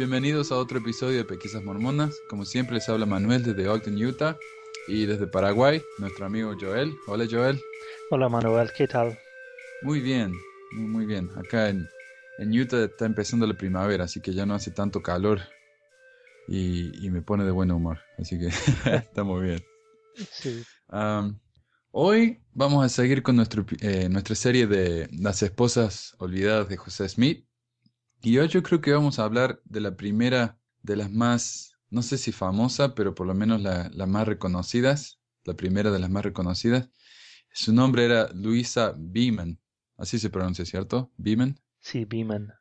Bienvenidos a otro episodio de Pequisas Mormonas. Como siempre les habla Manuel desde Ogden, Utah. Y desde Paraguay, nuestro amigo Joel. Hola Joel. Hola Manuel, ¿qué tal? Muy bien, muy, muy bien. Acá en, en Utah está empezando la primavera, así que ya no hace tanto calor. Y, y me pone de buen humor. Así que estamos bien. Sí. Um, hoy vamos a seguir con nuestro, eh, nuestra serie de Las esposas olvidadas de José Smith. Y hoy yo creo que vamos a hablar de la primera de las más, no sé si famosa, pero por lo menos la, las más reconocidas, la primera de las más reconocidas. Su nombre era Luisa Beeman, así se pronuncia, ¿cierto? Beeman. Sí, Beeman.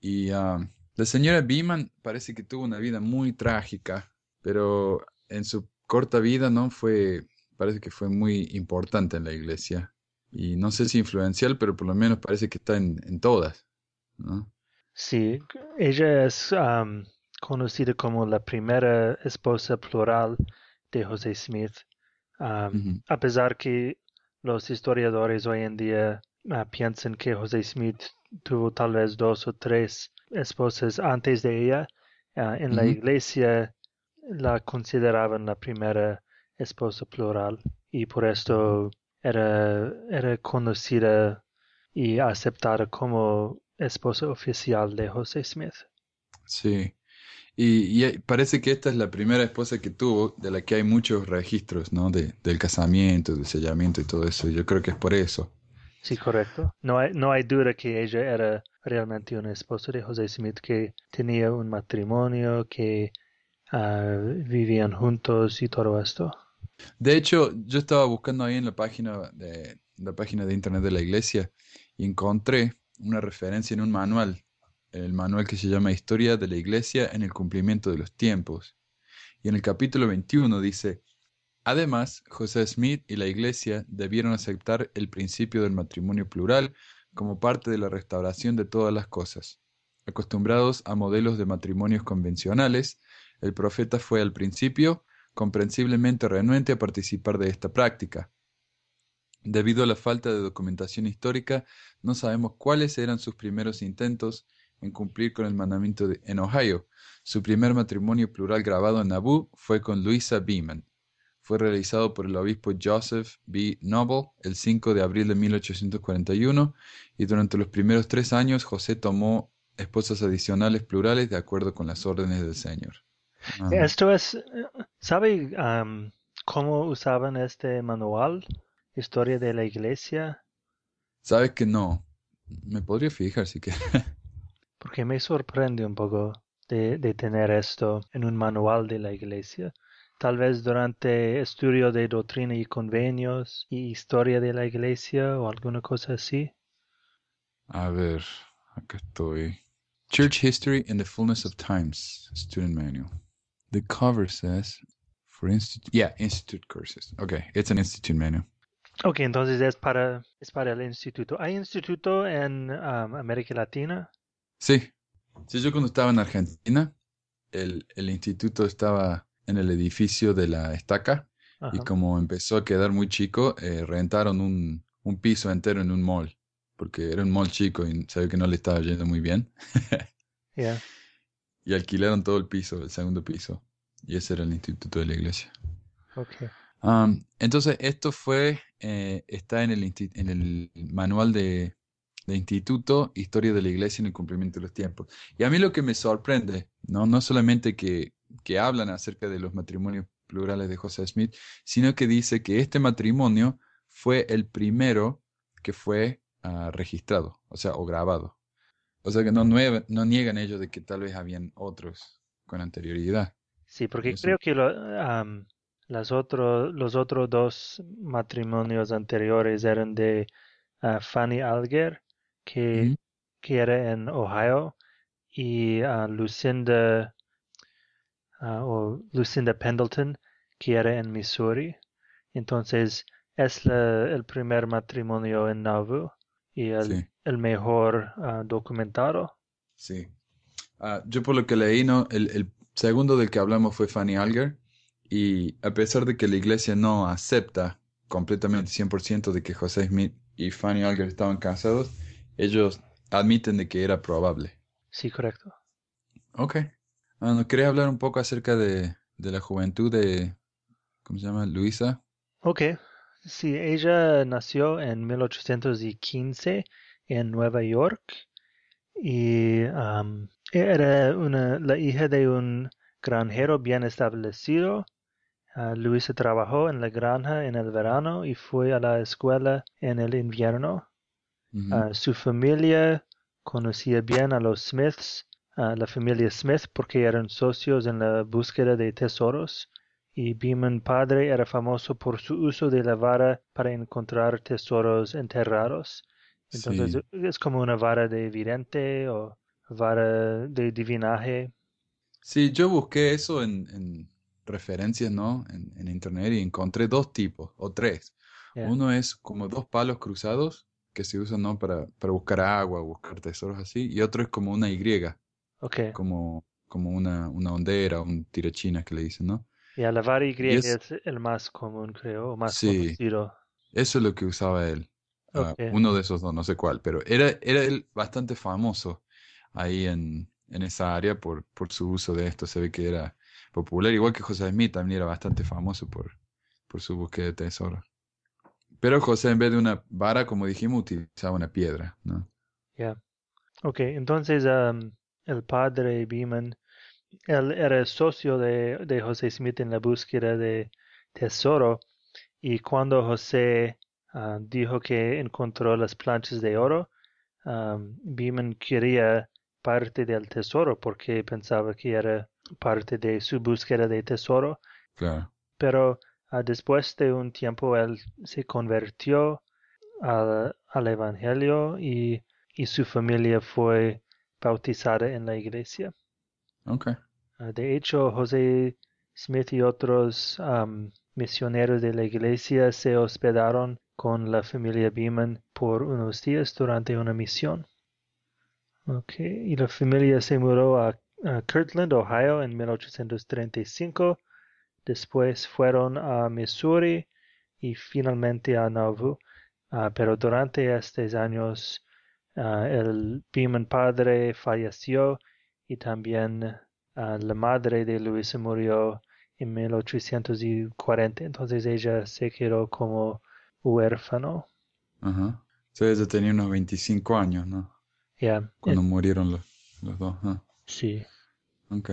Y um, la señora Beeman parece que tuvo una vida muy trágica, pero en su corta vida, ¿no? Fue, parece que fue muy importante en la iglesia. Y no sé si influencial, pero por lo menos parece que está en, en todas, ¿no? Sí, ella es um, conocida como la primera esposa plural de José Smith. Um. A pesar que los historiadores hoy en día ah, piensan que José Smith tuvo tal vez dos o tres esposas antes de ella, ah, en la iglesia la consideraban la primera esposa plural y por esto era, era conocida y aceptada como esposa oficial de José Smith. Sí. Y, y parece que esta es la primera esposa que tuvo, de la que hay muchos registros, ¿no? De, del casamiento, del sellamiento y todo eso. Yo creo que es por eso. Sí, correcto. No hay, no hay duda que ella era realmente una esposa de José Smith que tenía un matrimonio, que ah, vivían juntos y todo esto. De hecho, yo estaba buscando ahí en la página de, la página de internet de la iglesia y encontré una referencia en un manual, el manual que se llama Historia de la Iglesia en el cumplimiento de los tiempos. Y en el capítulo 21 dice, además, José Smith y la iglesia debieron aceptar el principio del matrimonio plural como parte de la restauración de todas las cosas. Acostumbrados a modelos de matrimonios convencionales, el profeta fue al principio comprensiblemente renuente a participar de esta práctica. Debido a la falta de documentación histórica, no sabemos cuáles eran sus primeros intentos en cumplir con el mandamiento de, en Ohio. Su primer matrimonio plural grabado en Nauvoo fue con Luisa Beeman. Fue realizado por el obispo Joseph B. Noble el 5 de abril de 1841 y durante los primeros tres años José tomó esposas adicionales plurales de acuerdo con las órdenes del Señor. Esto es, eh, ¿sabe cómo usaban este manual? Historia de la iglesia. Sabes que no. Me podría fijar si que. Porque me sorprende un poco de, de tener esto en un manual de la iglesia. Tal vez durante estudio de doctrina y convenios y historia de la iglesia o alguna cosa así. A ver, acá estoy. Church History in the Fullness of Times, Student Manual. The cover says for institute. Yeah, institute courses. Okay, it's an institute manual. Ok, entonces es para, es para el instituto. ¿Hay instituto en am, América Latina? Sí. Sí, yo cuando estaba en Argentina, el, el instituto estaba en el edificio de la estaca y como empezó a quedar muy chico, eh, rentaron un, un piso entero en un mall, porque era un mall chico y ve que no le estaba yendo muy bien. Ya. Y alquilaron todo el piso, el segundo piso. Y ese era el instituto de la iglesia. Ok. Um, entonces, esto fue, eh, está en el, en el manual de, de instituto, Historia de la Iglesia en el cumplimiento de los tiempos. Y a mí lo que me sorprende, no, no solamente que, que hablan acerca de los matrimonios plurales de José Smith, sino que dice que este matrimonio fue el primero que fue ah, registrado, o sea, o grabado. O sea que no, niegan ellos de que tal vez habían otros con anterioridad. Sí, porque Eso. creo que lo, las otro- los otros dos matrimonios anteriores eran de ah, Fanny Alger, que, que era en Ohio, y ah, Lucinda, ah, o Lucinda Pendleton, que era en Missouri. Entonces, es la- el primer matrimonio en Nauvoo y el, Sí. el mejor documentado. Sí. Yo por lo que leí, ¿no? El, el segundo del que hablamos fue Fanny Alger. Y a pesar de que la iglesia no acepta completamente 100% de que José Smith y Fanny Alger estaban casados, ellos admiten de que era probable. Sí, correcto. Ok. Ah, ¿no querés hablar un poco acerca de, de la juventud de, ¿cómo se llama? Luisa. Ok, sí, ella nació en 1815 en Nueva York y era una, la hija de un granjero bien establecido. Ah, Luisa trabajó en la granja en el verano y fue a la escuela en el invierno. Ah, su familia conocía bien a los Smiths, a la familia Smith, porque eran socios en la búsqueda de tesoros. Y Beeman padre era famoso por su uso de la vara para encontrar tesoros enterrados. Entonces Sí. es como una vara de vidente o vara de divinaje. Sí, yo busqué eso en, en referencias, ¿no? En, en internet y encontré dos tipos, o tres. Yeah. Uno es como dos palos cruzados que se usan, ¿no? Para, para buscar agua, buscar tesoros así. Y otro es como una Y, Ok. como, como una, una hondera, un tirachinas que le dicen, ¿no? Ya, la vara Y Y es, es el más común, creo, o más sí, conocido. eso es lo que usaba él. Ah, uno de esos dos, no sé cuál, pero era, era él bastante famoso ahí en, en esa área por, por su uso de esto. Se ve que era popular, igual que José Smith también era bastante famoso por, por su búsqueda de tesoros. Pero José, en vez de una vara, como dijimos, utilizaba una piedra, ¿no? Ya. Ok, entonces am, el padre Beeman, él era socio de, de José Smith en la búsqueda de tesoro y cuando José ah, dijo que encontró las planchas de oro, Beeman quería parte del tesoro porque pensaba que era parte de su búsqueda de tesoro, Claro. pero ah, después de un tiempo él se convirtió al, al Evangelio y, y su familia fue bautizada en la iglesia. Ok. Ah, de hecho, José Smith y otros misioneros de la iglesia se hospedaron con la familia Beeman por unos días durante una misión. Ok, y la familia se mudó a, a Kirtland, Ohio en 1835. Después fueron a Missouri y finalmente a Nauvoo. Ah, pero durante estos años ah, el Beeman padre falleció y también ah, la madre de Luisa murió en 1840. Entonces ella se quedó como huérfano. Ajá. Sea, ella tenía unos 25 años, ¿no? Ya, Cuando en- murieron los, los dos. ah. Sí, Ok.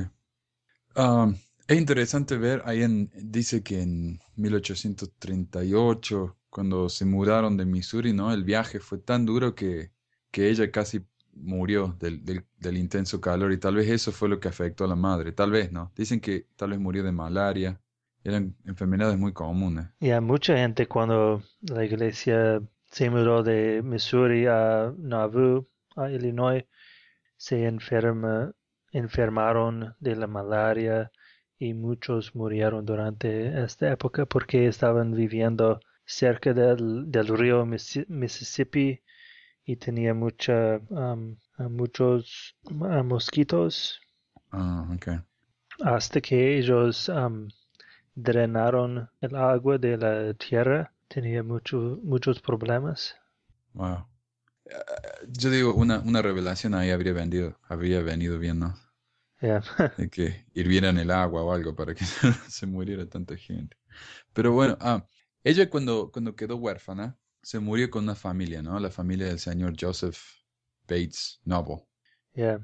Um, es interesante ver, ahí en, dice que en 1838, cuando se mudaron de Missouri, ¿no? El viaje fue tan duro que, que ella casi murió del, del, del intenso calor y tal vez eso fue lo que afectó a la madre, tal vez, ¿no? Dicen que tal vez murió de malaria, eran enfermedades muy comunes. ya mucha gente cuando la iglesia se mudó de Missouri a Nauvoo, a Illinois, se enferma, enfermaron de la malaria y muchos murieron durante esta época porque estaban viviendo cerca del, del río Missi- Mississippi y tenía mucha, a muchos mosquitos Ah, hasta que ellos am, drenaron el agua de la tierra. Tenía mucho- muchos problemas. Wow. Yo digo, una, una revelación ahí habría venido, habría venido bien, ¿no? Ya, de que hirvieran el agua o algo para que se muriera tanta gente. Pero bueno, ah, ella cuando, cuando quedó huérfana, se murió con una familia, ¿no? La familia del señor Joseph Bates Noble. ya.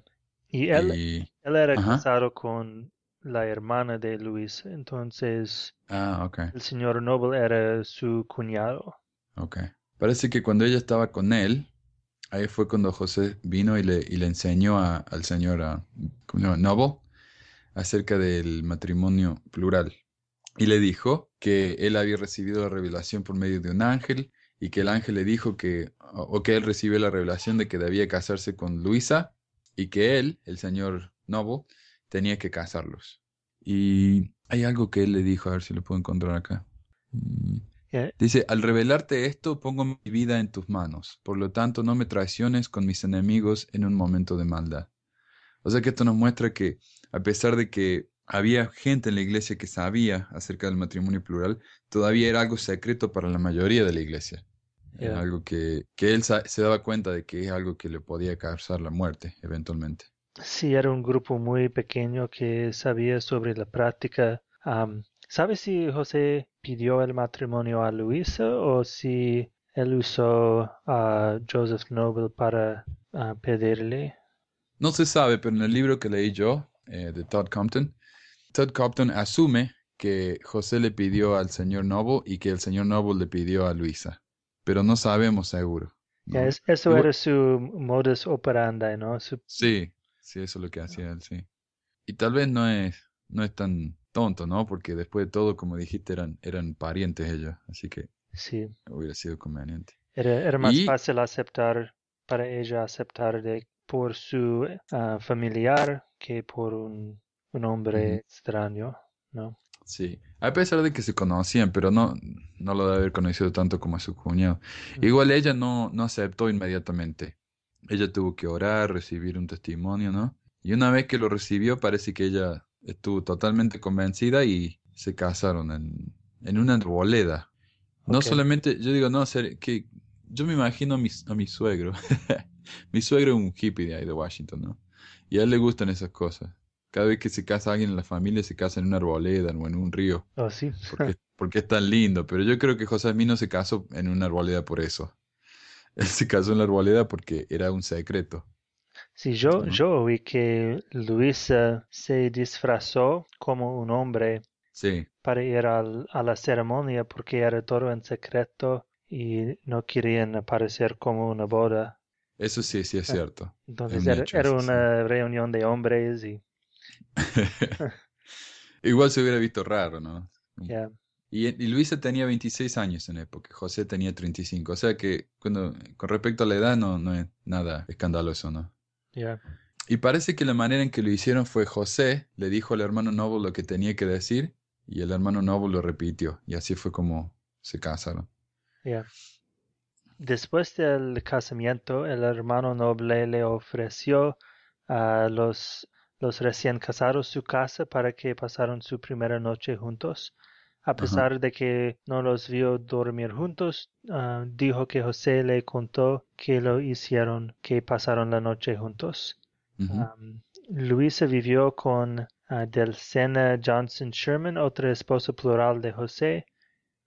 Y él, Y, él era ajá, casado con la hermana de Luis, entonces ah, ok, el señor Noble era su cuñado. ok. Parece que cuando ella estaba con él, ahí fue cuando José vino y le, y le enseñó a- al señor ah, ¿cómo se llama? Noble acerca del matrimonio plural. Y le dijo que él había recibido la revelación por medio de un ángel y que el ángel le dijo que, o que él recibió la revelación de que debía casarse con Luisa y que él, el señor Noble, tenía que casarlos. Y hay algo que él le dijo, a ver si lo puedo encontrar acá. Ya, Dice, al revelarte esto, pongo mi vida en tus manos. Por lo tanto, no me traiciones con mis enemigos en un momento de maldad. O sea que esto nos muestra que, a pesar de que había gente en la iglesia que sabía acerca del matrimonio plural, todavía era algo secreto para la mayoría de la iglesia. Es ya. algo que, que él se daba cuenta de que es algo que le podía causar la muerte eventualmente. Sí, era un grupo muy pequeño que sabía sobre la práctica. Am, ¿sabes si José pidió el matrimonio a Luisa o si él usó a Joseph Noble para ah, pedirle? No se sabe, pero en el libro que leí yo, eh, de Todd Compton, Todd Compton asume que José le pidió al señor Noble y que el señor Noble le pidió a Luisa, pero no sabemos seguro. Es- eso era su modus operandi, ¿no? Su- Sí, sí, eso es lo que hacía él, sí. Y tal vez no es, no es tan tonto, ¿no? Porque después de todo, como dijiste, eran, eran parientes ellos, así que sí, hubiera sido conveniente. era, era más Y- fácil aceptar, para ella aceptar de, por su ah, familiar que por un, un hombre extraño, ¿no? Sí, a pesar de que se conocían, pero no, no lo debe haber conocido tanto como a su cuñado. Igual ella no, no aceptó inmediatamente. Ella tuvo que orar, recibir un testimonio, ¿no? Y una vez que lo recibió, parece que ella estuvo totalmente convencida y se casaron en, en una arboleda. No solamente, yo digo, no, ser, que yo me imagino a mi, a mi suegro. mi suegro es un hippie de ahí de Washington, ¿no? Y a él le gustan esas cosas. Cada vez que se casa alguien en la familia, se casa en una arboleda o en un río, Oh, sí. porque, porque es tan lindo. Pero yo creo que José Smith no se casó en una arboleda por eso. Él se casó en la arboleda porque era un secreto. Sí, yo, yo oí que Luisa se disfrazó como un hombre Sí, para ir al- a la ceremonia porque era todo en secreto y no querían aparecer como una boda. eso sí, sí es Ah. cierto. Entonces era, hecho, era eso sí. una reunión de hombres y Igual se hubiera visto raro, ¿no? Y, y Luisa tenía 26 años en época, José tenía 35. O sea que cuando, con respecto a la edad no, no es nada escandaloso, ¿no? Y parece que la manera en que lo hicieron fue José le dijo al hermano Noble lo que tenía que decir y el hermano Noble lo repitió. Y así fue como se casaron. Después del casamiento, el hermano noble le ofreció a los, los recién casados su casa para que pasaran su primera noche juntos. A pesar de que no los vio dormir juntos, ah, dijo que José le contó que lo hicieron, que pasaron la noche juntos. Um, Luisa vivió con ah, Delcena Johnson Sherman, otra esposa plural de José.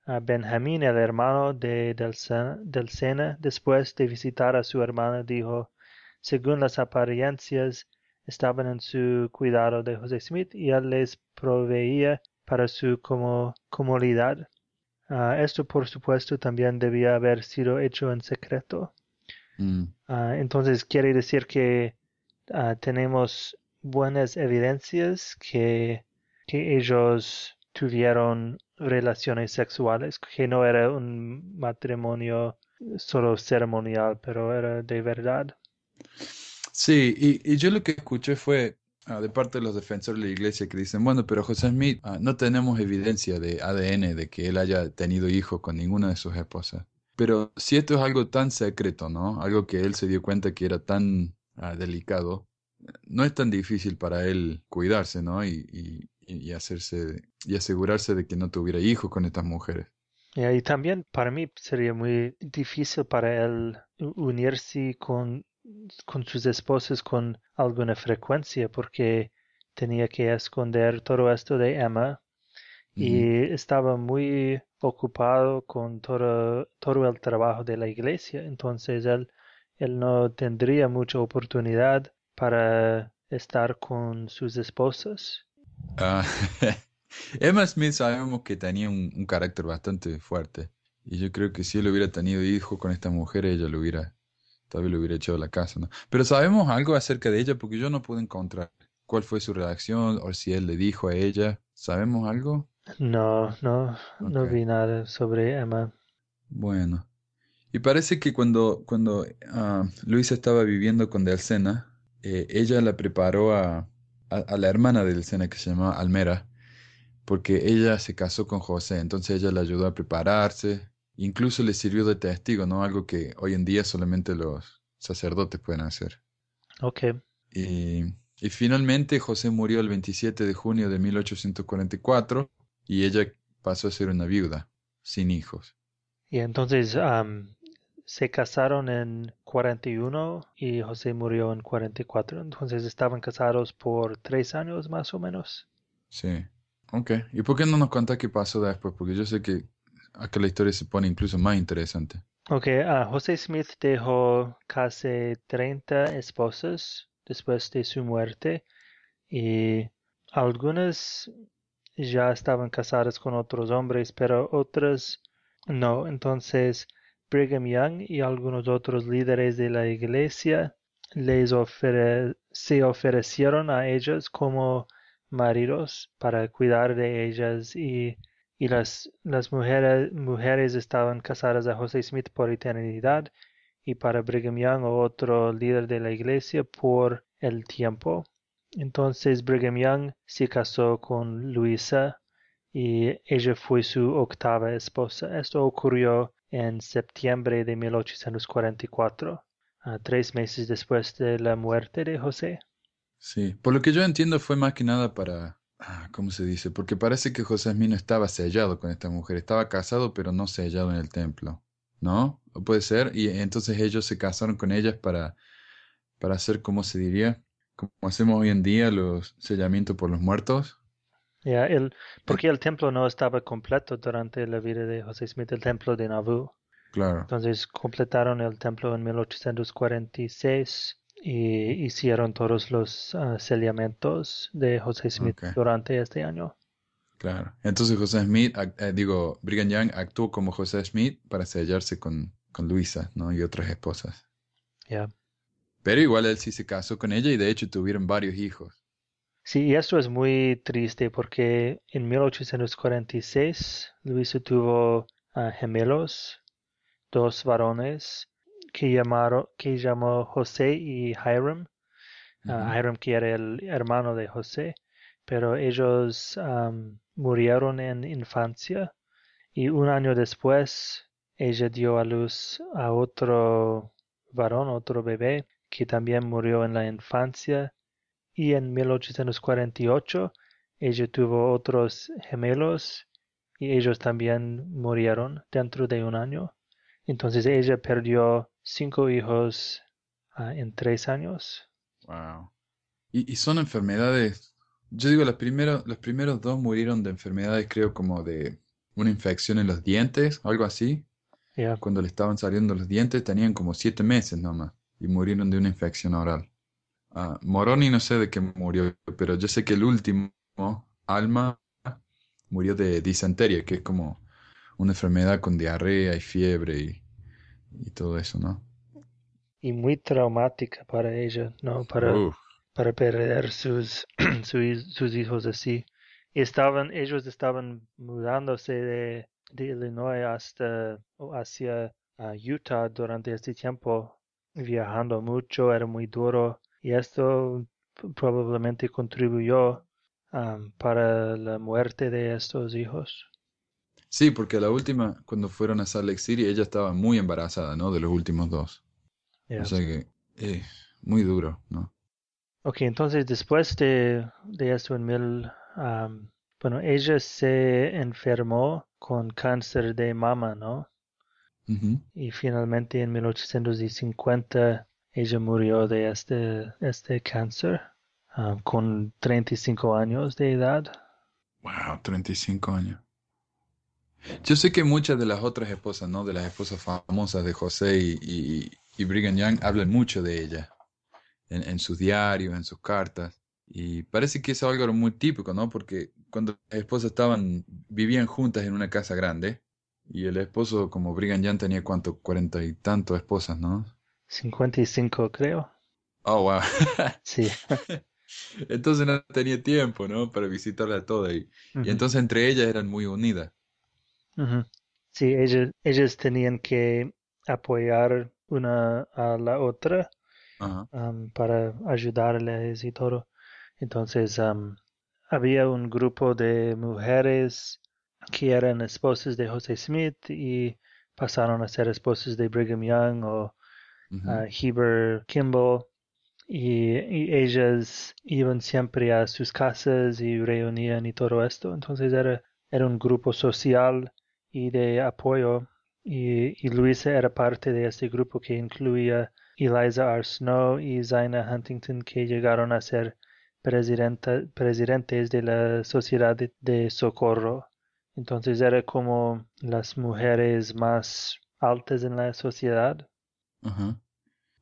Ah, Benjamín, el hermano de Delcena, Delcena, después de visitar a su hermana, dijo, según las apariencias, estaban en su cuidado de José Smith y él les proveía para su como, comodidad. Ah, esto, por supuesto, también debía haber sido hecho en secreto. Mm, Ah, entonces quiere decir que ah, tenemos buenas evidencias que, que ellos tuvieron relaciones sexuales, que no era un matrimonio solo ceremonial, pero era de verdad. Sí, y, y yo lo que escuché fue ah, de parte de los defensores de la iglesia que dicen, bueno, pero José Smith, ah, no tenemos evidencia de ADN de que él haya tenido hijos con ninguna de sus esposas. Pero si esto es algo tan secreto, ¿no? Algo que él se dio cuenta que era tan ah, delicado, no es tan difícil para él cuidarse, ¿no? Y, y, hacerse, y asegurarse de que no tuviera hijos con estas mujeres. Y también para mí sería muy difícil para él unirse con, con sus esposas con alguna frecuencia porque tenía que esconder todo esto de Emma y estaba muy ocupado con todo, todo el trabajo de la iglesia, entonces él, él no tendría mucha oportunidad para estar con sus esposas. Ah, Emma Smith sabemos que tenía un, un carácter bastante fuerte. Y yo creo que si él hubiera tenido hijos con esta mujer, ella lo hubiera, tal vez lo hubiera echado la casa, ¿no? Pero sabemos algo acerca de ella porque yo no pude encontrar cuál fue su reacción o si él le dijo a ella. ¿Sabemos algo? No, no, no vi nada sobre Emma. Bueno. Y parece que cuando, cuando ah, Luisa estaba viviendo con Delcena, eh, ella la preparó a, a, a la hermana de Delcena que se llamaba Almera, porque ella se casó con José, entonces ella la ayudó a prepararse, incluso le sirvió de testigo, ¿no? Algo que hoy en día solamente los sacerdotes pueden hacer. Ok, Y, y finalmente José murió el 27 de junio de 1844 y ella pasó a ser una viuda, sin hijos. y entonces am, se casaron en 41 y José murió en 44. Entonces estaban casados por tres años más o menos. Sí. Ok. ¿Y por qué no nos cuenta qué pasó después? Porque yo sé que acá la historia se pone incluso más interesante. Ok, ah, José Smith dejó casi 30 esposas después de su muerte y algunas ya estaban casadas con otros hombres, pero otras no. Entonces Brigham Young y algunos otros líderes de la iglesia les se ofrecieron a ellas como maridos para cuidar de ellas y y las, las mujeres, mujeres estaban casadas a José Smith por eternidad y para Brigham Young o otro líder de la iglesia por el tiempo. Entonces Brigham Young se casó con Luisa y ella fue su octava esposa. Esto ocurrió en septiembre de 1844, tres meses después de la muerte de José. Sí, por lo que yo entiendo fue más que nada para ¿cómo se dice? Porque parece que José Smith no estaba sellado con esta mujer, estaba casado pero no sellado en el templo, ¿no? puede ser? Y entonces ellos se casaron con ellas para, para hacer, ¿cómo se diría? Como hacemos hoy en día los sellamientos por los muertos. Ya, el, porque el templo no estaba completo durante la vida de José Smith, el templo de Nauvoo. Claro. Entonces completaron el templo en 1846 y hicieron todos los uh, sellamientos de José Smith durante este año. Claro. Entonces José Smith, eh, digo, Brigham Young actuó como José Smith para sellarse con, con Luisa, ¿no? Y otras esposas. Ya. Pero igual él sí se casó con ella y de hecho tuvieron varios hijos. Sí, y esto es muy triste porque en 1846 Luisa tuvo uh, gemelos, dos varones, que, llamaron, que llamó José y Hiram. Ah, Hiram que era el hermano de José, pero ellos murieron en infancia y un año después ella dio a luz a otro varón, otro bebé, que también murió en la infancia y en 1848 ella tuvo otros gemelos y ellos también murieron dentro de un año. Entonces ella perdió cinco hijos ah, en tres años. Wow. ¿Y, son enfermedades? Yo digo, los primeros, los primeros dos murieron de enfermedades, creo, como de una infección en los dientes, algo así. Cuando le estaban saliendo los dientes, tenían como siete meses nomás y murieron de una infección oral. Uh, Moroni no sé de qué murió, pero yo sé que el último, Alma, murió de disentería, que es como una enfermedad con diarrea y fiebre y y todo eso, ¿no? Y muy traumática para ella, ¿no? Para, para perder sus, sus, hijos así. Y estaban, ellos estaban mudándose de, de Illinois hasta hacia Utah durante este tiempo, viajando mucho, era muy duro. Y esto probablemente contribuyó um, para la muerte de estos hijos. Sí, porque la última, cuando fueron a Salt Lake City, ella estaba muy embarazada, ¿no? De los últimos dos. O sea que, eh, muy duro, ¿no? Ok, entonces después de, de esto en mil, bueno, ella se enfermó con cáncer de mama, ¿no? Y finalmente en 1850 ella murió de este, este cáncer con 35 años de edad. Wow, 35 años. Yo sé que muchas de las otras esposas, ¿no? De las esposas famosas de José y, y, Brigham Young hablan mucho de ella en, sus diarios, en sus cartas. Y parece que es algo muy típico, ¿no? Porque cuando las esposas estaban, vivían juntas en una casa grande, y el esposo, como Brigham Young, tenía cuánto, cuarenta y tantos esposas, ¿no? Cincuenta y cinco, creo. Oh, wow. sí. entonces no tenía tiempo, ¿no? Para visitarla toda. Y, y entonces entre ellas eran muy unidas. Sí, ellos, ellos tenían que apoyar una a la otra para ayudarles y todo. Entonces había un grupo de mujeres que eran esposas de José Smith y pasaron a ser esposas de Brigham Young o Heber Kimball. Y, y, ellas iban siempre a sus casas y reunían y todo esto. Entonces era, era un grupo social y de apoyo y, Luisa era parte de este grupo que incluía Eliza R. Snow y Zaina Huntington que llegaron a ser presidentes de la Sociedad de, Socorro. Entonces era como las mujeres más altas en la sociedad. Ajá.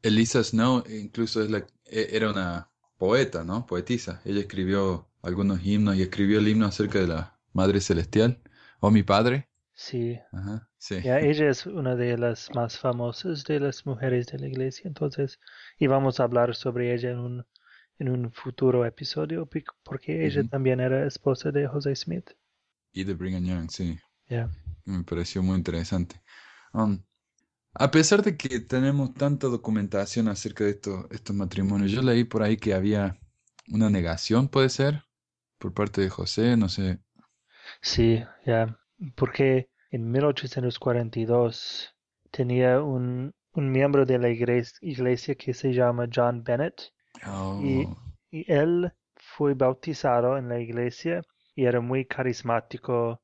Elisa Snow incluso es la, e- era una poeta, ¿no? Poetisa. Ella escribió algunos himnos y escribió el himno acerca de la Madre Celestial. O mi padre. Sí, Ajá, sí. ya ella es una de las más famosas de las mujeres de la iglesia. Entonces, y vamos a hablar sobre ella en un, en un futuro episodio porque ella también era esposa de José Smith. Y de Brigham Young, sí. Me pareció muy interesante. Um, a pesar de que tenemos tanta documentación acerca de estos, estos matrimonios, yo leí por ahí que había una negación, puede ser, por parte de José, no sé. Sí, ya, porque en 1842 tenía un, un miembro de la iglesia, que se llama John Bennett y, Oh, y él fue bautizado en la iglesia y era muy carismático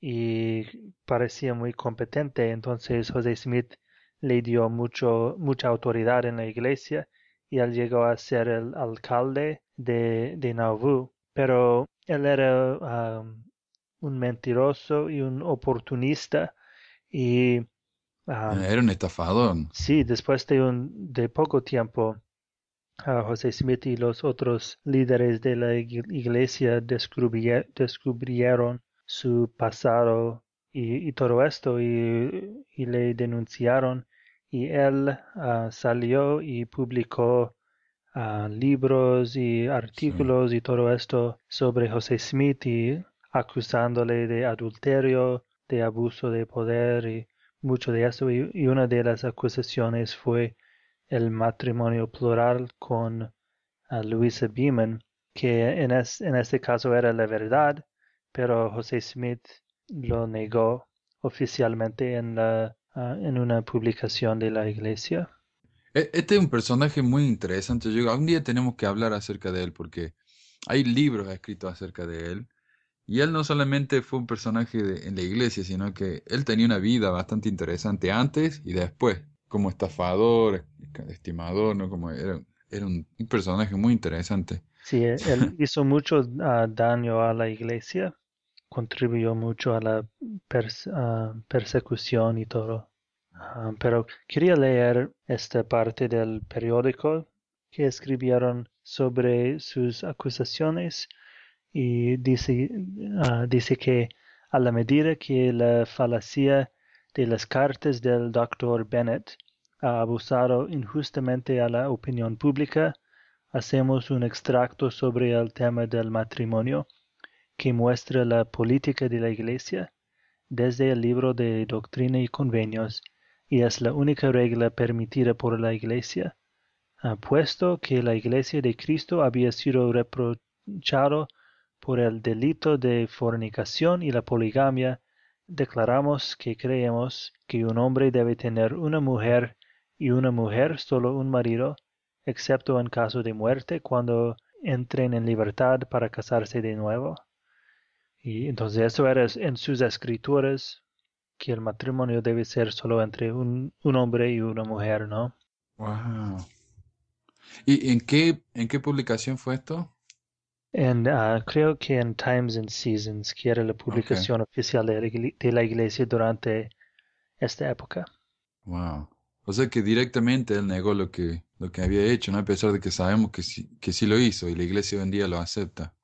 y parecía muy competente. Entonces José Smith le dio mucho, mucha autoridad en la iglesia y él llegó a ser el alcalde de, de Nauvoo. Pero él era um, un mentiroso y un oportunista y um, era un estafador. sí, después de un de poco tiempo a José Smith y los otros líderes de la ig- iglesia descubrie- descubrieron su pasado y, y todo esto y, y le denunciaron y él ah, salió y publicó ah, libros y artículos y todo esto sobre José Smith y acusándole de adulterio, de abuso de poder y mucho de eso y, una de las acusaciones fue el matrimonio plural con ah, Louisa Beaman, que en, es- en este caso era la verdad, pero José Smith lo negó oficialmente en, ah, una publicación de la iglesia. E- Este es un personaje muy interesante. Algún día tenemos que hablar acerca de él porque hay libros escritos acerca de él. Y él no solamente fue un personaje de- en la iglesia, sino que él tenía una vida bastante interesante antes y después, como estafador, estimador, ¿no? Como era, era un, un personaje muy interesante. Sí, e- él hizo mucho ah, daño a la iglesia, contribuyó mucho a la pers- persecución y todo. Ah, pero quería leer esta parte del periódico que escribieron sobre sus acusaciones y dice, ah, dice que a la medida que la falacia de las cartas del Dr. Bennett ha abusado injustamente a la opinión pública, hacemos un extracto sobre el tema del matrimonio que muestra la política de la Iglesia desde el libro de Doctrina y Convenios y es la única regla permitida por la Iglesia, puesto que la Iglesia de Cristo había sido reprochado por el delito de fornicación y la poligamia, declaramos que creemos que un hombre debe tener una mujer y una mujer solo un marido, excepto en caso de muerte cuando entren en libertad para casarse de nuevo. Y entonces eso era en sus escrituras que el matrimonio debe ser solo entre un, un hombre y una mujer, ¿no? Wow. ¿Y en qué, en qué publicación fue esto? En, ah, creo que en Times and Seasons, que era la publicación oficial de de la iglesia durante esta época. Wow. O sea que directamente él negó lo que, lo que había hecho, ¿no? A pesar de que sabemos que sí, que sí lo hizo y la iglesia hoy en día lo acepta.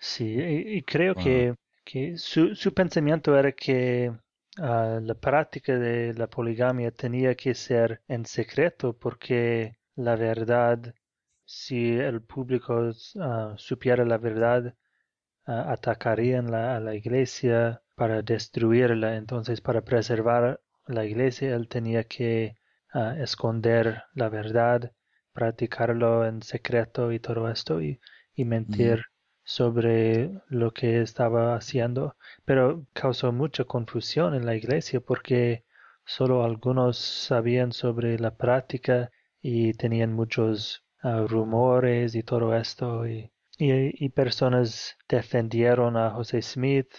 Sí, y, y creo Wow. que, que su, su pensamiento era que ah, la práctica de la poligamia tenía que ser en secreto porque la verdad, si el público ah, supiera la verdad, ah, atacarían la, a la iglesia para destruirla. Entonces, para preservar la iglesia, él tenía que ah, esconder la verdad, practicarlo en secreto y todo esto y, y mentir sobre lo que estaba haciendo, pero causó mucha confusión en la iglesia porque solo algunos sabían sobre la práctica y tenían muchos rumores y todo esto y, y, y personas defendieron a José Smith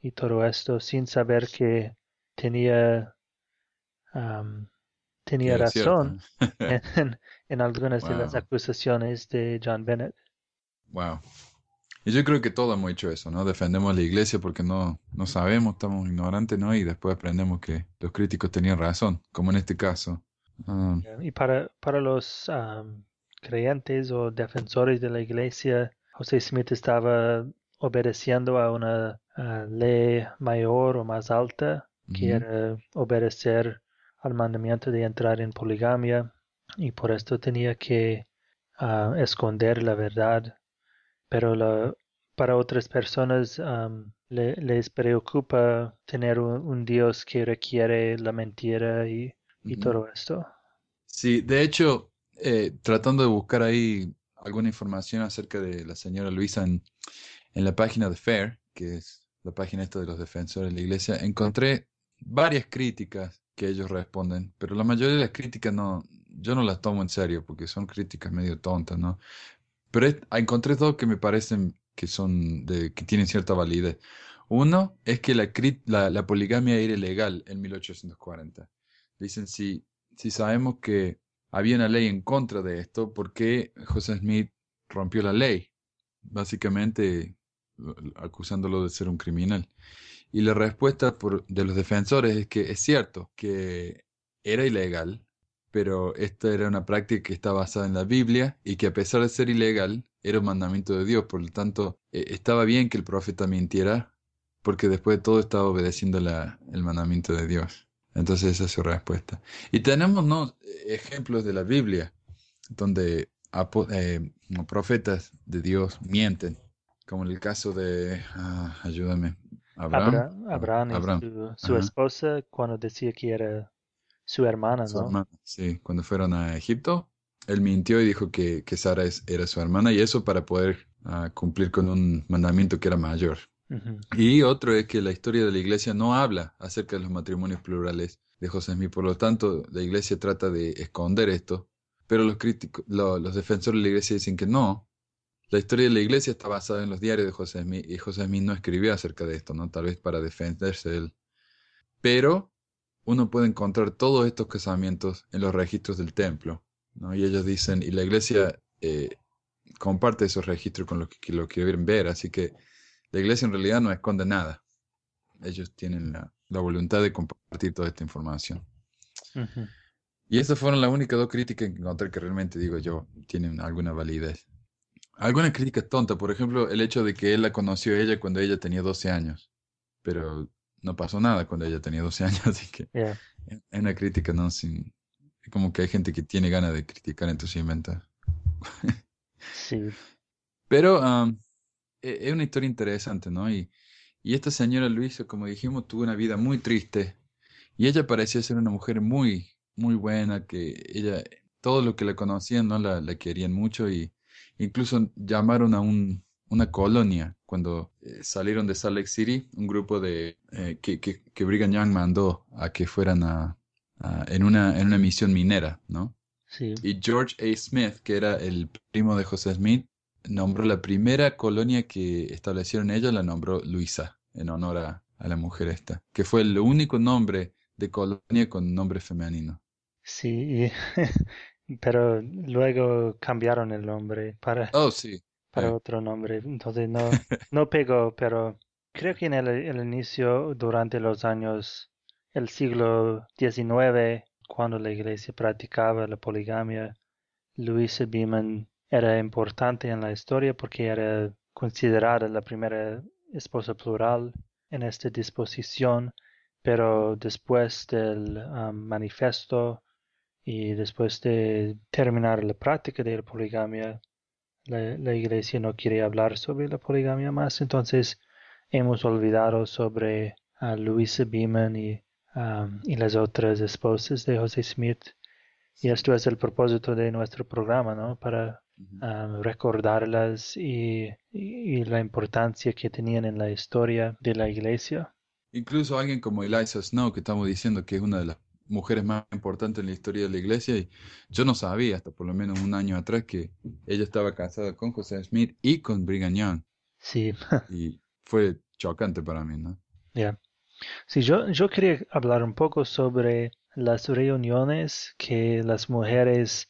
y todo esto sin saber que tenía um, tenía razón en, en algunas de las acusaciones de John Bennett. wow. Y yo creo que todos hemos hecho eso, ¿no? Defendemos a la iglesia porque no, no sabemos, estamos ignorantes, ¿no? Y después aprendemos que los críticos tenían razón, como en este caso. Ah, Y para, para los um, creyentes o defensores de la iglesia, José Smith estaba obedeciendo a una ley mayor o más alta, que era obedecer al mandamiento de entrar en poligamia, y por esto tenía que ah, esconder la verdad. Pero la, para otras personas um, le- les preocupa tener un, un Dios que requiere la mentira y, todo esto. Sí, de hecho, eh, tratando de buscar ahí alguna información acerca de la señora Luisa en, la página de FAIR, que es la página de los defensores de la iglesia, encontré varias críticas que ellos responden, pero la mayoría de las críticas no, yo no las tomo en serio porque son críticas medio tontas, ¿no? Pero es- encontré dos que me parecen que son de, que tienen cierta validez. Uno es que la, poligamia era ilegal en 1840. Dicen, si sabemos que había una ley en contra de esto, ¿por qué José Smith rompió la ley? Básicamente lo- lo- acusándolo de ser un criminal. Y la respuesta de los defensores es que es cierto que era ilegal, pero esta era una práctica que está basada en la Biblia y que a pesar de ser ilegal, era un mandamiento de Dios. Por lo tanto, eh, estaba bien que el profeta mintiera, porque después de todo estaba obedeciendo el mandamiento de Dios. Entonces esa es su respuesta. Y tenemos ¿no? ejemplos de la Biblia donde eh, profetas de Dios mienten, como en el caso de, ah, ayúdame, Abraham. Abra- Ah, Abraham y Abraham, su, esposa cuando decía que era su hermana, su ¿no? hermana. Sí, cuando fueron a Egipto, él mintió y dijo que, que Sara es- era su hermana y eso para poder ah, cumplir con un mandamiento que era mayor. Y otro es que la historia de la iglesia no habla acerca de los matrimonios plurales de José Smith. Por lo tanto, la iglesia trata de esconder esto, pero los críticos, lo- los defensores de la iglesia dicen que no. La historia de la iglesia está basada en los diarios de José Smith y José Smith no escribió acerca de esto, ¿no? Tal vez para defenderse de él. Pero uno puede encontrar todos estos casamientos en los registros del templo, ¿no? Y ellos dicen, y la iglesia eh, comparte esos registros con los que lo quieren ver, así que la iglesia en realidad no esconde nada. Ellos tienen la, la voluntad de compartir toda esta información. Ujú. Y estas fueron las únicas dos críticas que encontré que realmente, digo yo, tienen alguna validez. Algunas críticas tontas, por ejemplo, el hecho de que él la conoció a ella cuando ella tenía 12 años, pero no pasó nada cuando ella tenía 12 años, así que Yeah. es una crítica, ¿no? Sin, como que hay gente que tiene ganas de criticar, entonces inventa. Sí. Pero e- es una historia interesante, ¿no? Y, y esta señora Luisa, como dijimos, tuvo una vida muy triste y ella parecía ser una mujer muy, muy buena, que ella, todo lo que la conocían, ¿no? La, la querían mucho y incluso llamaron a un, una colonia cuando eh, salieron de Salt Lake City, un grupo de, eh, que, que, que Brigham Young mandó a que fueran a, a- en una, en una misión minera, ¿no? Sí. Y George A. Smith, que era el primo de José Smith, nombró la primera colonia que establecieron ellos, la nombró Luisa, en honor a, a la mujer esta, que fue el único nombre de colonia con nombre femenino. Sí. y- Pero luego cambiaron el nombre para, Oh, sí. para eh, otro nombre. Entonces no, no pegó, pero creo que en el, el inicio, durante los años, el siglo XIX, cuando la iglesia practicaba la poligamia, Louisa Beaman era importante en la historia porque era considerada la primera esposa plural en esta disposición, pero después del um, manifiesto y después de terminar la práctica de la poligamia, la, la iglesia no quiere hablar sobre la poligamia más, entonces hemos olvidado sobre a Louisa Beaman y, um, y las otras esposas de José Smith. Y esto es el propósito de nuestro programa, ¿no? Para. Um, recordarlas y, y- y la importancia que tenían en la historia de la iglesia. Incluso alguien como Eliza Snow, que estamos diciendo que es una de las mujeres más importantes en la historia de la iglesia, y yo no sabía hasta por lo menos un año atrás que ella estaba casada con José Smith y con Brigham Young, Sí, y fue chocante para mí, ¿no? ya. Sí, yo, yo quería hablar un poco sobre las reuniones que las mujeres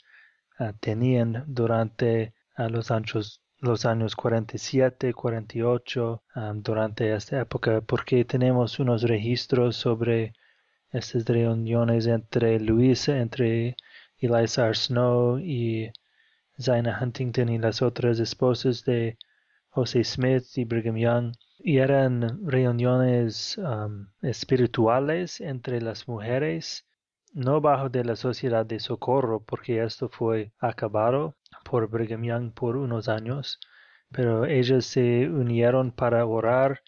tenían durante ah, los años los años 47, 48, durante esta época, porque tenemos unos registros sobre estas reuniones entre Luisa, entre Eliza Snow y Zaina Huntington y las otras esposas de José Smith y Brigham Young. Y eran reuniones espirituales entre las mujeres, no bajo de la sociedad de socorro, porque esto fue acabado por Brigham Young por unos años, pero ellas se unieron para orar,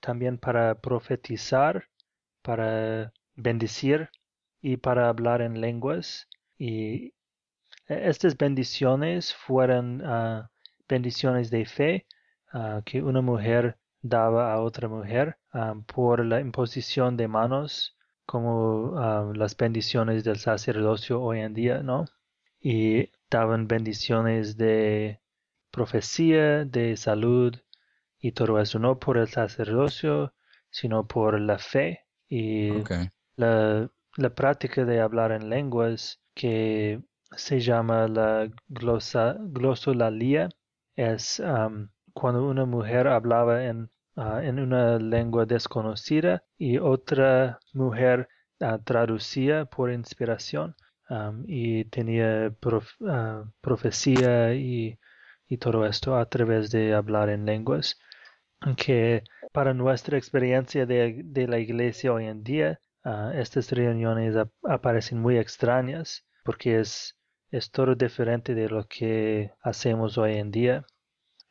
también para profetizar, para bendecir y para hablar en lenguas. Y estas bendiciones fueron ah, bendiciones de fe ah, que una mujer daba a otra mujer ah, por la imposición de manos como las bendiciones del sacerdocio hoy en día, ¿no? Y daban bendiciones de profecía, de salud y todo eso, no por el sacerdocio, sino por la fe y la, práctica de hablar en lenguas que se llama la glosa, glosolalia, es cuando una mujer hablaba en, ah, en una lengua desconocida y otra mujer ah, traducía por inspiración y tenía ah, profecía y, todo esto a través de hablar en lenguas que para nuestra experiencia de, la iglesia hoy en día estas reuniones aparecen muy extrañas porque es, es todo diferente de lo que hacemos hoy en día.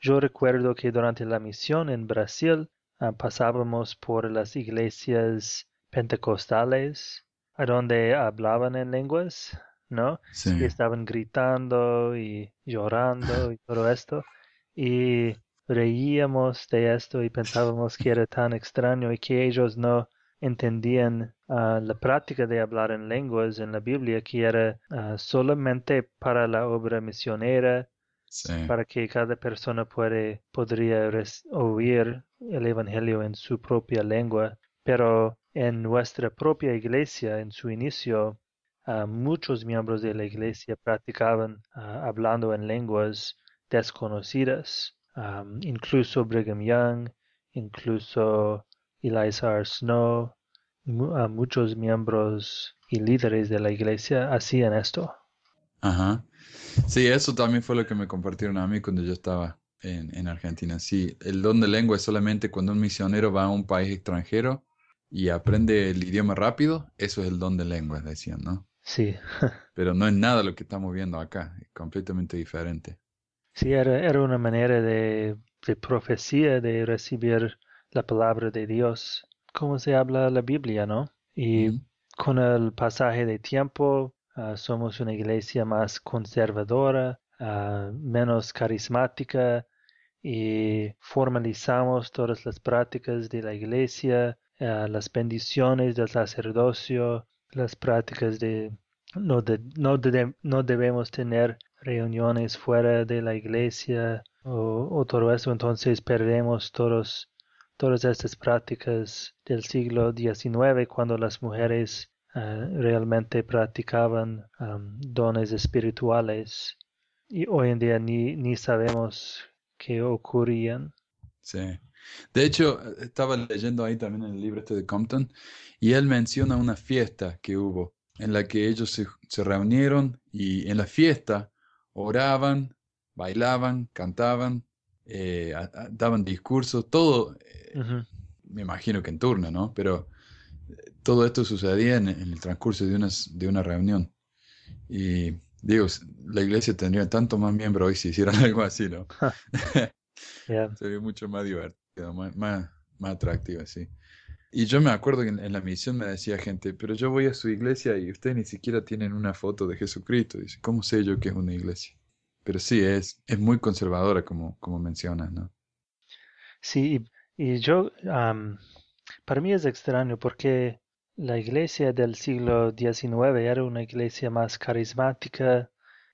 Yo recuerdo que durante la misión en Brasil pasábamos por las iglesias pentecostales a donde hablaban en lenguas, ¿no? Y estaban gritando y llorando y todo esto. Y reíamos de esto y pensábamos que era tan extraño y que ellos no entendían ah, la práctica de hablar en lenguas en la Biblia, que era ah, solamente para la obra misionera, para que cada persona puede, podría oír el Evangelio en su propia lengua. Pero en nuestra propia iglesia, en su inicio, uh, muchos miembros de la iglesia practicaban uh, hablando en lenguas desconocidas, um, incluso Brigham Young, incluso Eliza Snow, uh, muchos miembros y líderes de la iglesia hacían esto. Ajá. Sí, eso también fue lo que me compartieron a mí cuando yo estaba en, en Argentina. Sí, el don de lengua es solamente cuando un misionero va a un país extranjero y aprende el idioma rápido, eso es el don de lengua, decían, ¿no? Sí. Pero no es nada lo que estamos viendo acá, es completamente diferente. Sí, era, era una manera de, de, profecía, de recibir la palabra de Dios, como se habla la Biblia, ¿no? Y con el pasaje de tiempo, ah, somos una iglesia más conservadora, ah, menos carismática, y formalizamos todas las prácticas de la iglesia, las bendiciones del sacerdocio, las prácticas de no, no, no, debemos tener reuniones fuera de la iglesia o, todo eso, entonces perdemos todos, todas estas prácticas del siglo XIX cuando las mujeres ah, realmente practicaban dones espirituales y hoy en día ni, ni sabemos qué ocurrían. Sí. De hecho, estaba leyendo ahí también en el libro este de Compton y él menciona una fiesta que hubo en la que ellos se, reunieron y en la fiesta oraban, bailaban, cantaban, eh, daban discursos, todo, eh, me imagino que en turno, ¿no? Pero eh, todo esto sucedía en, el transcurso de una, de una reunión. Y digo, la iglesia tendría tanto más miembros hoy si hicieran algo así, ¿no? Sería mucho más divertido más, más, atractiva, sí. Y yo me acuerdo que en, la misión me decía gente, pero yo voy a su iglesia y ustedes ni siquiera tienen una foto de Jesucristo. Dice, ¿cómo sé yo que es una iglesia? Pero sí, es, es muy conservadora como, como mencionas, ¿no? Sí, y yo, para mí es extraño porque la iglesia del siglo XIX era una iglesia más carismática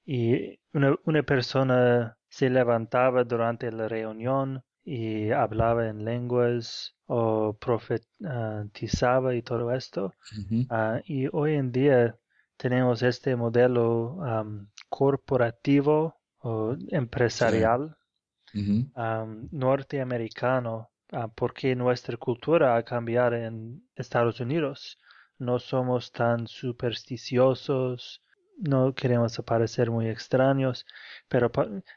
y una, una persona se levantaba durante la reunión y hablaba en lenguas o profetizaba y todo esto. Ah, y hoy en día tenemos este modelo corporativo o empresarial norteamericano porque nuestra cultura ha cambiado en Estados Unidos. No somos tan supersticiosos, no queremos parecer muy extraños, pero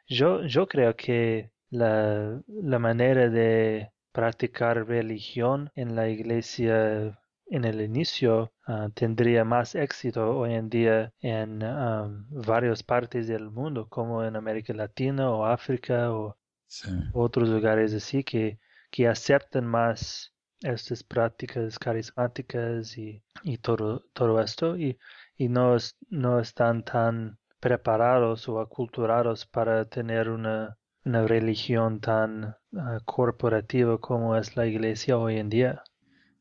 yo, yo creo que la, la manera de practicar religión en la iglesia en el inicio ah, tendría más éxito hoy en día en am, varias partes del mundo, como en América Latina o África o Sí. otros lugares así que, que aceptan más estas prácticas carismáticas y, todo, esto y, no, es- no están tan preparados o aculturados para tener una, religión tan ah, corporativa como es la iglesia hoy en día.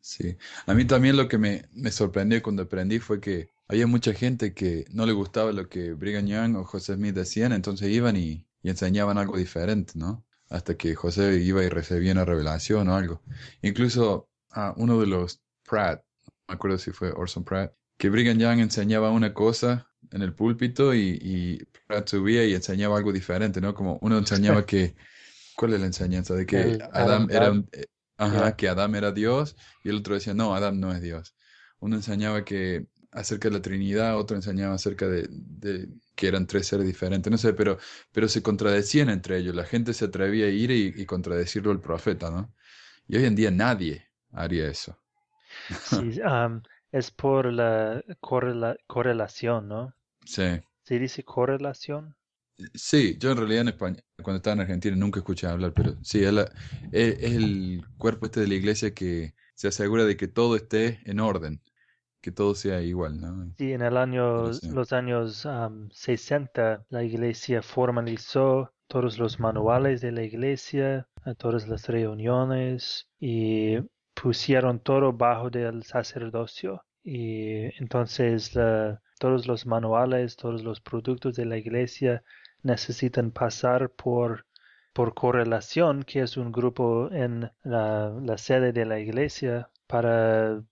Sí, a mí también lo que me, sorprendió cuando aprendí fue que había mucha gente que no le gustaba lo que Brigham Young o José Smith decían, entonces iban y enseñaban algo diferente, ¿no? Hasta que José iba y recibía una revelación o algo. Incluso a uno de los Pratt, no me acuerdo si fue Orson Pratt, que Brigham Young enseñaba una cosa en el púlpito y, y Pratt subía y enseñaba algo diferente, ¿no? Como uno enseñaba que, ¿cuál es la enseñanza? De que El Adam era eh, ajá, Yeah. que Adán era Dios y el otro decía, no, Adán no es Dios. Uno enseñaba que acerca de la Trinidad, otro enseñaba acerca de, de que eran tres seres diferentes, no sé, pero, pero se contradecían entre ellos. La gente se atrevía a ir y, y contradecirlo al profeta, ¿no? Y hoy en día nadie haría eso. Sí, es por la correla- correlación, ¿no? Sí. ¿Se dice correlación? Sí, yo en realidad en España, cuando estaba en Argentina nunca escuché hablar, pero sí, es, la- es- es el cuerpo este de la iglesia que se asegura de que todo esté en orden, que todo sea igual, ¿no? Sí, en el año, sí. los años am, 60, la iglesia formalizó todos los manuales de la iglesia, a todas las reuniones y pusieron todo bajo del sacerdocio. Y entonces la- todos los manuales, todos los productos de la iglesia necesitan pasar por, por correlación, que es un grupo en la, la sede de la iglesia para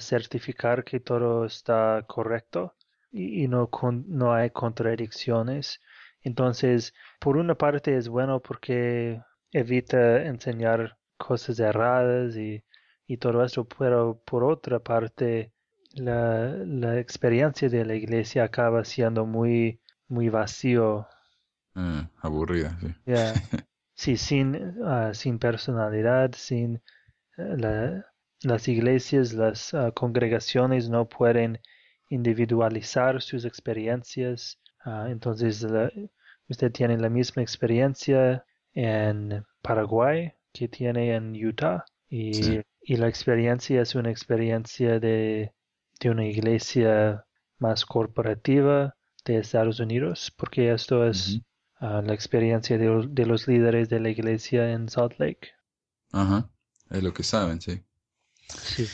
certificar que todo está correcto y, y no, con- no hay contradicciones. Entonces, por una parte es bueno porque evita enseñar cosas erradas y, y todo esto, pero por otra parte, la, la experiencia de la iglesia acaba siendo muy, muy vacío. Eh, aburrida, sí. Sí, sin, ah, sin personalidad, sin eh, la- las iglesias, las ah, congregaciones no pueden individualizar sus experiencias. Ah, entonces, la- usted tiene la misma experiencia en Paraguay que tiene en Utah y, Sí. y la experiencia es una experiencia de, de una iglesia más corporativa de Estados Unidos, porque esto es ah, la experiencia de, los- de los líderes de la iglesia en Salt Lake. Ajá, es lo que saben, sí. Sí,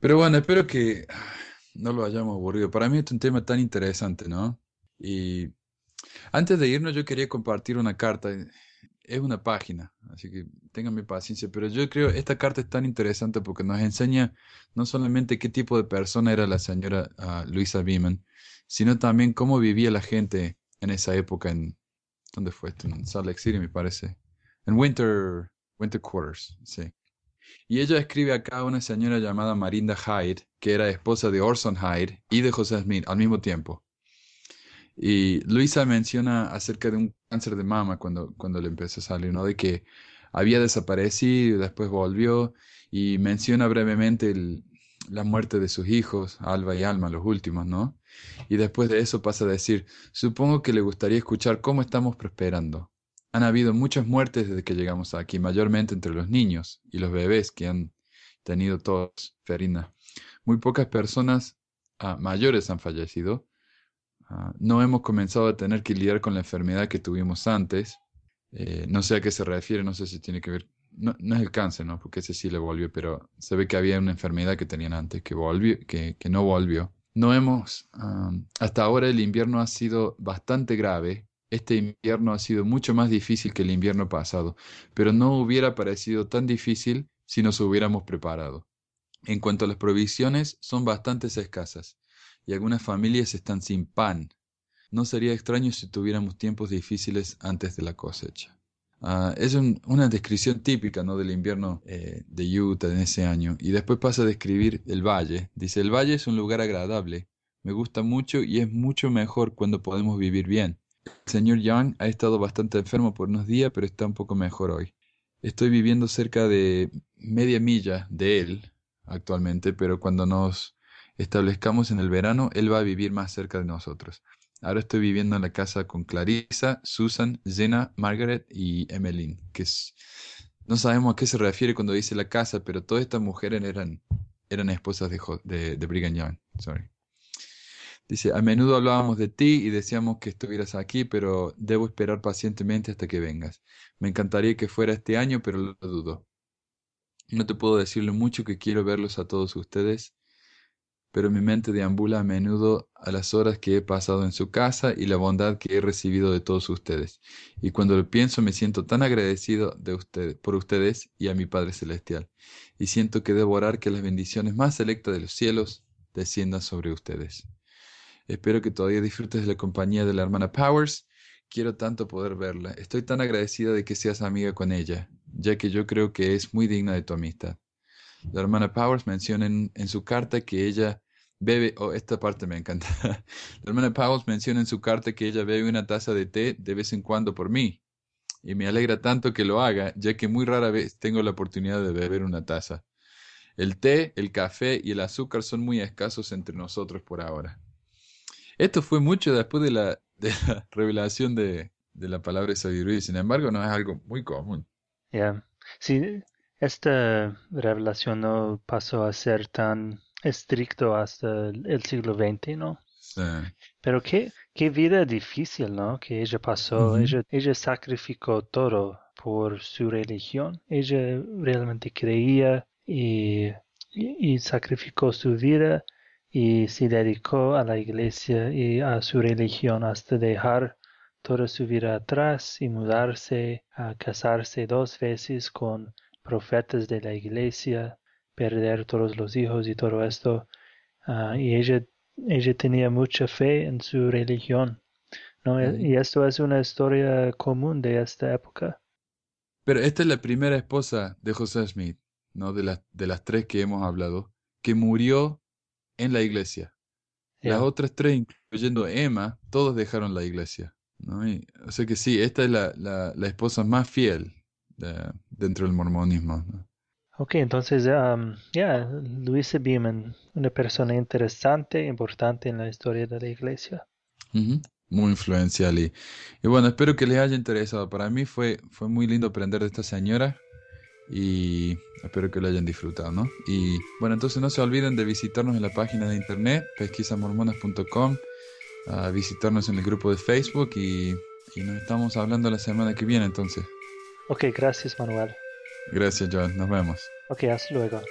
Pero bueno, espero que ah, no lo hayamos aburrido. Para mí es un tema tan interesante, ¿no? Y antes de irnos yo quería compartir una carta. Es una página, así que ténganme paciencia, pero yo creo esta carta es tan interesante porque nos enseña no solamente qué tipo de persona era la señora ah, Luisa Beeman, sino también cómo vivía la gente en esa época en ¿dónde fue? En Salt Lake City, me parece. En Winter Winter Quarters, sí. Y ella escribe acá a una señora llamada Marinda Hyde, que era esposa de Orson Hyde y de José Smith al mismo tiempo. Y Luisa menciona acerca de un cáncer de mama cuando, cuando le empezó a salir, ¿no? De que había desaparecido, después volvió y menciona brevemente la muerte de sus hijos, Alba y Alma, los últimos, ¿no? Y después de eso pasa a decir, supongo que le gustaría escuchar cómo estamos prosperando. Han habido muchas muertes desde que llegamos aquí, mayormente entre los niños y los bebés que han tenido tos, Ferina. Muy pocas personas ah, mayores han fallecido. Ah, no hemos comenzado a tener que lidiar con la enfermedad que tuvimos antes. Eh, no sé a qué se refiere, no sé si tiene que ver. No, no es el cáncer, ¿no? Porque ese sí le volvió, pero se ve que había una enfermedad que tenían antes que volvió, que no volvió. No hemos, ah, hasta ahora el invierno ha sido bastante grave Este invierno ha sido mucho más difícil que el invierno pasado, pero no hubiera parecido tan difícil si nos hubiéramos preparado. En cuanto a las provisiones, son bastante escasas, y algunas familias están sin pan. No sería extraño si tuviéramos tiempos difíciles antes de la cosecha. Ah, es una descripción típica ¿no? del invierno eh, de Utah en ese año. Y después pasa a describir el valle. Dice, el valle es un lugar agradable. Me gusta mucho y es mucho mejor cuando podemos vivir bien. El señor Young ha estado bastante enfermo por unos días, pero está un poco mejor hoy. Estoy viviendo cerca de media milla de él actualmente, pero cuando nos establezcamos en el verano, él va a vivir más cerca de nosotros. Ahora estoy viviendo en la casa con Clarissa, Susan, Jenna, Margaret y Emmeline, que es, no sabemos a qué se refiere cuando dice la casa, pero todas estas mujeres eran, eran esposas de, de, de Brigham Young. Sorry. Dice, a menudo hablábamos de ti y decíamos que estuvieras aquí, pero debo esperar pacientemente hasta que vengas. Me encantaría que fuera este año, pero lo dudo. No te puedo decir lo mucho que quiero verlos a todos ustedes, pero mi mente deambula a menudo a las horas que he pasado en su casa y la bondad que he recibido de todos ustedes. Y cuando lo pienso me siento tan agradecido de ustedes, por ustedes y a mi Padre Celestial. Y siento que debo orar que las bendiciones más selectas de los cielos desciendan sobre ustedes. Espero que todavía disfrutes de la compañía de la hermana Powers. Quiero tanto poder verla. Estoy tan agradecida de que seas amiga con ella, ya que yo creo que es muy digna de tu amistad. La hermana Powers menciona en, su carta que ella bebe, oh, esta parte me encanta. La hermana Powers menciona en su carta que ella bebe una taza de té de vez en cuando por mí. Y me alegra tanto que lo haga, ya que muy rara vez tengo la oportunidad de beber una taza. El té, el café y el azúcar son muy escasos entre nosotros por ahora. Esto fue mucho después de la, de la revelación de, de, la palabra de sabiduría, sin embargo, no es algo muy común. Ya, sí, esta revelación no pasó a ser tan estricto hasta el siglo XX, ¿no? Sí. Pero qué, qué vida difícil, ¿no? Que ella pasó. ella, ella sacrificó todo por su religión. Ella realmente creía y, y sacrificó su vida y se dedicó a la iglesia y a su religión hasta dejar toda su vida atrás y mudarse a casarse dos veces con profetas de la iglesia, perder todos los hijos y todo esto. Ah, y ella, ella tenía mucha fe en su religión. ¿no? Y esto es una historia común de esta época. Pero esta es la primera esposa de José Smith, ¿no? De, las de las tres que hemos hablado, que murió en la iglesia. Las otras tres, incluyendo Emma, todos dejaron la iglesia. ¿no? o sea que sí, esta es la, la, la esposa más fiel dentro del mormonismo. Ok, entonces, um, ya, Luisa Beeman, una persona interesante, importante en la historia de la iglesia. Muy influencial y, y, bueno, espero que les haya interesado. Para mí fue, fue muy lindo aprender de esta señora y espero que lo hayan disfrutado, ¿no? Y bueno, entonces no se olviden de visitarnos en la página de internet pesquisamormonas.com, visitarnos en el grupo de Facebook y, y nos estamos hablando la semana que viene entonces. Ok, gracias Manuel. Gracias John, nos vemos. Ok, hasta luego.